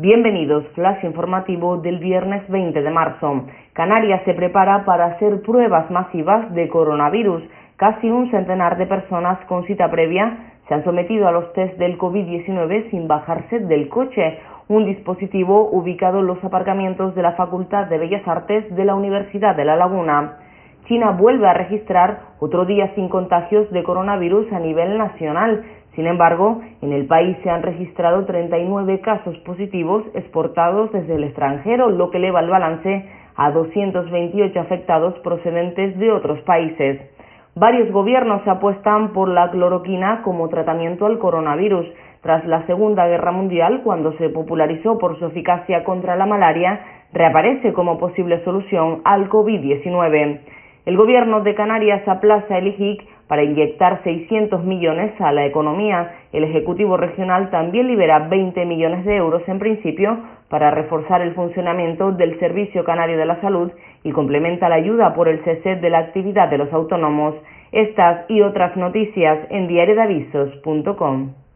Bienvenidos, flash informativo del viernes 20 de marzo. Canarias se prepara para hacer pruebas masivas de coronavirus. Casi un centenar de personas con cita previa se han sometido a los test del COVID-19 sin bajarse del coche, un dispositivo ubicado en los aparcamientos de la Facultad de Bellas Artes de la Universidad de La Laguna. China vuelve a registrar otro día sin contagios de coronavirus a nivel nacional, sin embargo, en el país se han registrado 39 casos positivos exportados desde el extranjero, lo que eleva el balance a 228 afectados procedentes de otros países. Varios gobiernos se apuestan por la cloroquina como tratamiento al coronavirus. Tras la Segunda Guerra Mundial, cuando se popularizó por su eficacia contra la malaria, reaparece como posible solución al COVID-19. El gobierno de Canarias aplaza el IGIC para inyectar 600 millones a la economía. El Ejecutivo Regional también libera 20 millones de euros en principio para reforzar el funcionamiento del Servicio Canario de la Salud y complementa la ayuda por el cese de la actividad de los autónomos. Estas y otras noticias en diariodavisos.com.